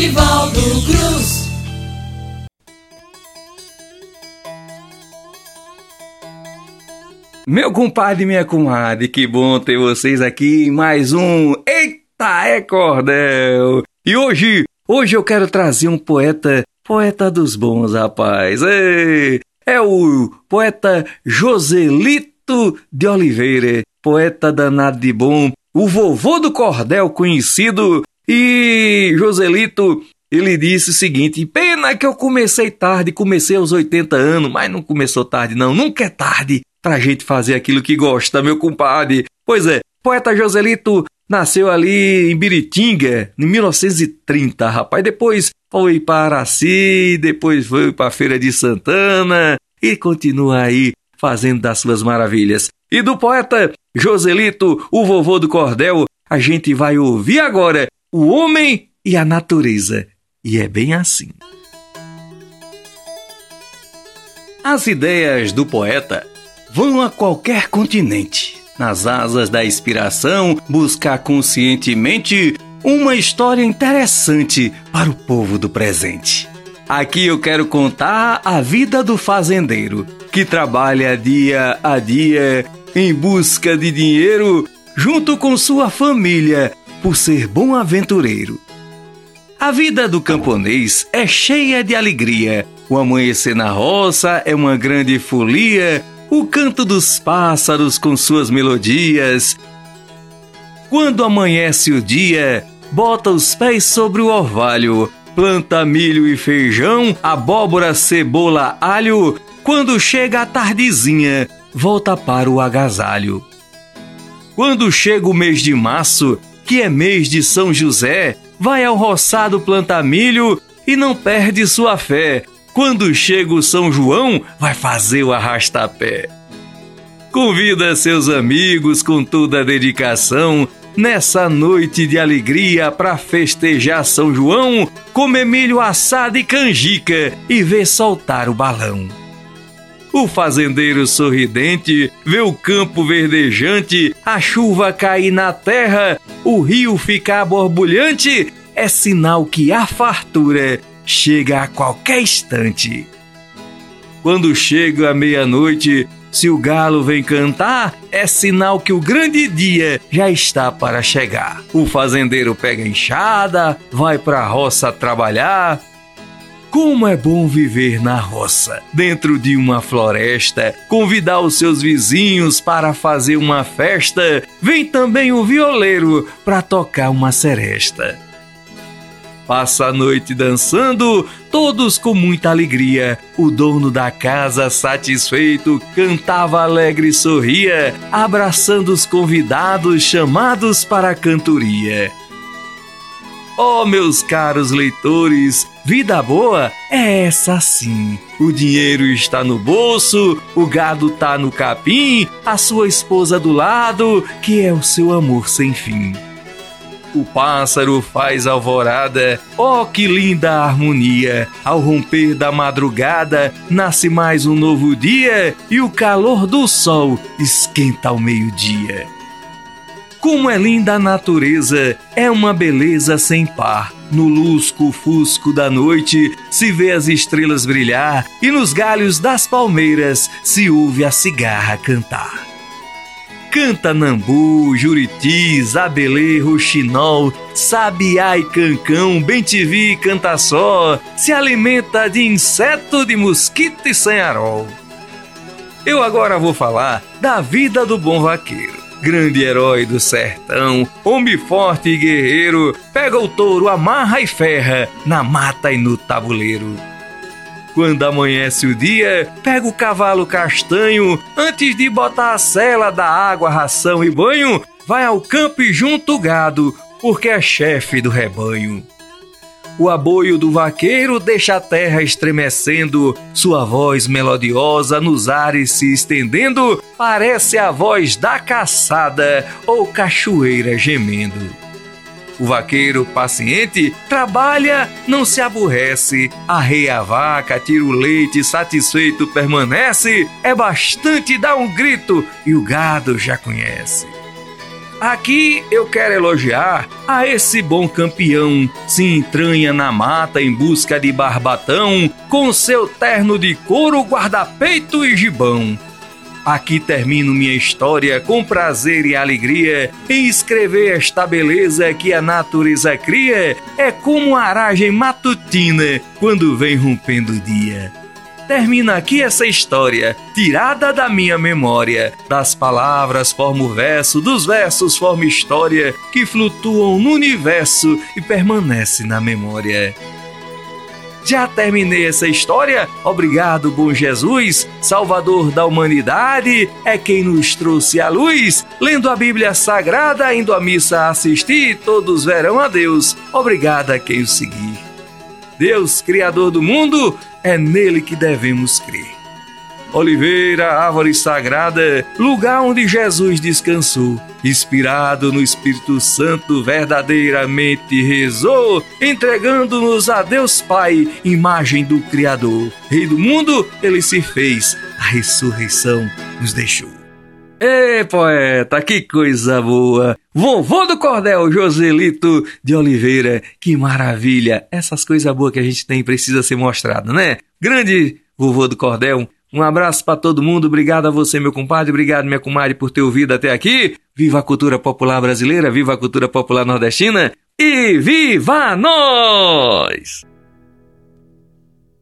Nivaldo Cruz. Meu compadre e minha comadre, que bom ter vocês aqui em mais um Eita é Cordel! E hoje, hoje eu quero trazer um poeta, poeta dos bons, rapaz. Ei, é o poeta Joselito de Oliveira, poeta danado de bom, o vovô do cordel conhecido. E Joselito, ele disse o seguinte: pena que eu comecei tarde, comecei aos 80 anos, mas não começou tarde, não, nunca é tarde pra gente fazer aquilo que gosta, meu compadre. Pois é, poeta Joselito nasceu ali em Biritinga, em 1930, rapaz. Depois foi para Araci, depois foi para Feira de Santana e continua aí fazendo das suas maravilhas. E do poeta Joselito, o vovô do cordel, a gente vai ouvir agora o homem e a natureza. E é bem assim. As ideias do poeta vão a qualquer continente. Nas asas da inspiração, buscar conscientemente uma história interessante para o povo do presente. Aqui eu quero contar a vida do fazendeiro, que trabalha dia a dia em busca de dinheiro junto com sua família por ser bom aventureiro. A vida do camponês é cheia de alegria. O amanhecer na roça é uma grande folia, o canto dos pássaros com suas melodias. Quando amanhece o dia, bota os pés sobre o orvalho, planta milho e feijão, abóbora, cebola, alho. Quando chega a tardezinha, volta para o agasalho. Quando chega o mês de março, que é mês de São José, vai ao roçado plantar milho e não perde sua fé, quando chega o São João, vai fazer o arrastapé. Convida seus amigos com toda a dedicação nessa noite de alegria para festejar São João, comer milho assado e canjica e ver soltar o balão. O fazendeiro sorridente vê o campo verdejante, a chuva cair na terra, o rio ficar borbulhante, é sinal que a fartura chega a qualquer instante. Quando chega a meia-noite, se o galo vem cantar, é sinal que o grande dia já está para chegar. O fazendeiro pega a enxada, vai para a roça trabalhar. Como é bom viver na roça, dentro de uma floresta, convidar os seus vizinhos para fazer uma festa. Vem também o violeiro para tocar uma seresta passa a noite dançando, todos com muita alegria. O dono da casa, satisfeito, cantava alegre e sorria, abraçando os convidados chamados para a cantoria. Oh, meus caros leitores, vida boa é essa sim. O dinheiro está no bolso, o gado tá no capim, a sua esposa do lado, que é o seu amor sem fim. O pássaro faz alvorada, oh que linda harmonia! Ao romper da madrugada, nasce mais um novo dia e o calor do sol esquenta ao meio-dia. Como é linda a natureza, é uma beleza sem par. No lusco-fusco da noite se vê as estrelas brilhar e nos galhos das palmeiras se ouve a cigarra cantar. Canta nambu, juriti, zabelê, roxinol, sabiá e cancão, bem-te-vi canta só, se alimenta de inseto, de mosquito e sanharol. Eu agora vou falar da vida do bom vaqueiro. Grande herói do sertão, homem forte e guerreiro, pega o touro, amarra e ferra, na mata e no tabuleiro. Quando amanhece o dia, pega o cavalo castanho, antes de botar a sela da água, ração e banho, vai ao campo e junta o gado, porque é chefe do rebanho. O aboio do vaqueiro deixa a terra estremecendo, sua voz melodiosa nos ares se estendendo, parece a voz da caçada ou cachoeira gemendo. O vaqueiro paciente trabalha, não se aborrece, arreia a vaca, tira o leite, satisfeito permanece, é bastante dar um grito e o gado já conhece. Aqui eu quero elogiar a esse bom campeão, se entranha na mata em busca de barbatão, com seu terno de couro, guarda-peito e gibão. Aqui termino minha história com prazer e alegria em escrever esta beleza que a natureza cria. É como a aragem matutina quando vem rompendo o dia. Termina aqui essa história, tirada da minha memória. Das palavras forma o verso, dos versos forma história, que flutuam no universo e permanece na memória. Já terminei essa história. Obrigado, bom Jesus, Salvador da humanidade, é quem nos trouxe a luz. Lendo a Bíblia Sagrada, indo à missa assistir, todos verão a Deus. Obrigado a quem o seguir. Deus, Criador do mundo, é nele que devemos crer. Oliveira, árvore sagrada, lugar onde Jesus descansou, inspirado no Espírito Santo, verdadeiramente rezou, entregando-nos a Deus Pai, imagem do Criador. Rei do mundo, ele se fez, a ressurreição nos deixou. Ê, poeta, que coisa boa! Vovô do Cordel, Joselito de Oliveira, que maravilha! Essas coisas boas que a gente tem precisa ser mostrado, né? Grande vovô do Cordel, um abraço para todo mundo, obrigado a você, meu compadre, obrigado, minha comadre, por ter ouvido até aqui. Viva a cultura popular brasileira, viva a cultura popular nordestina e viva nós!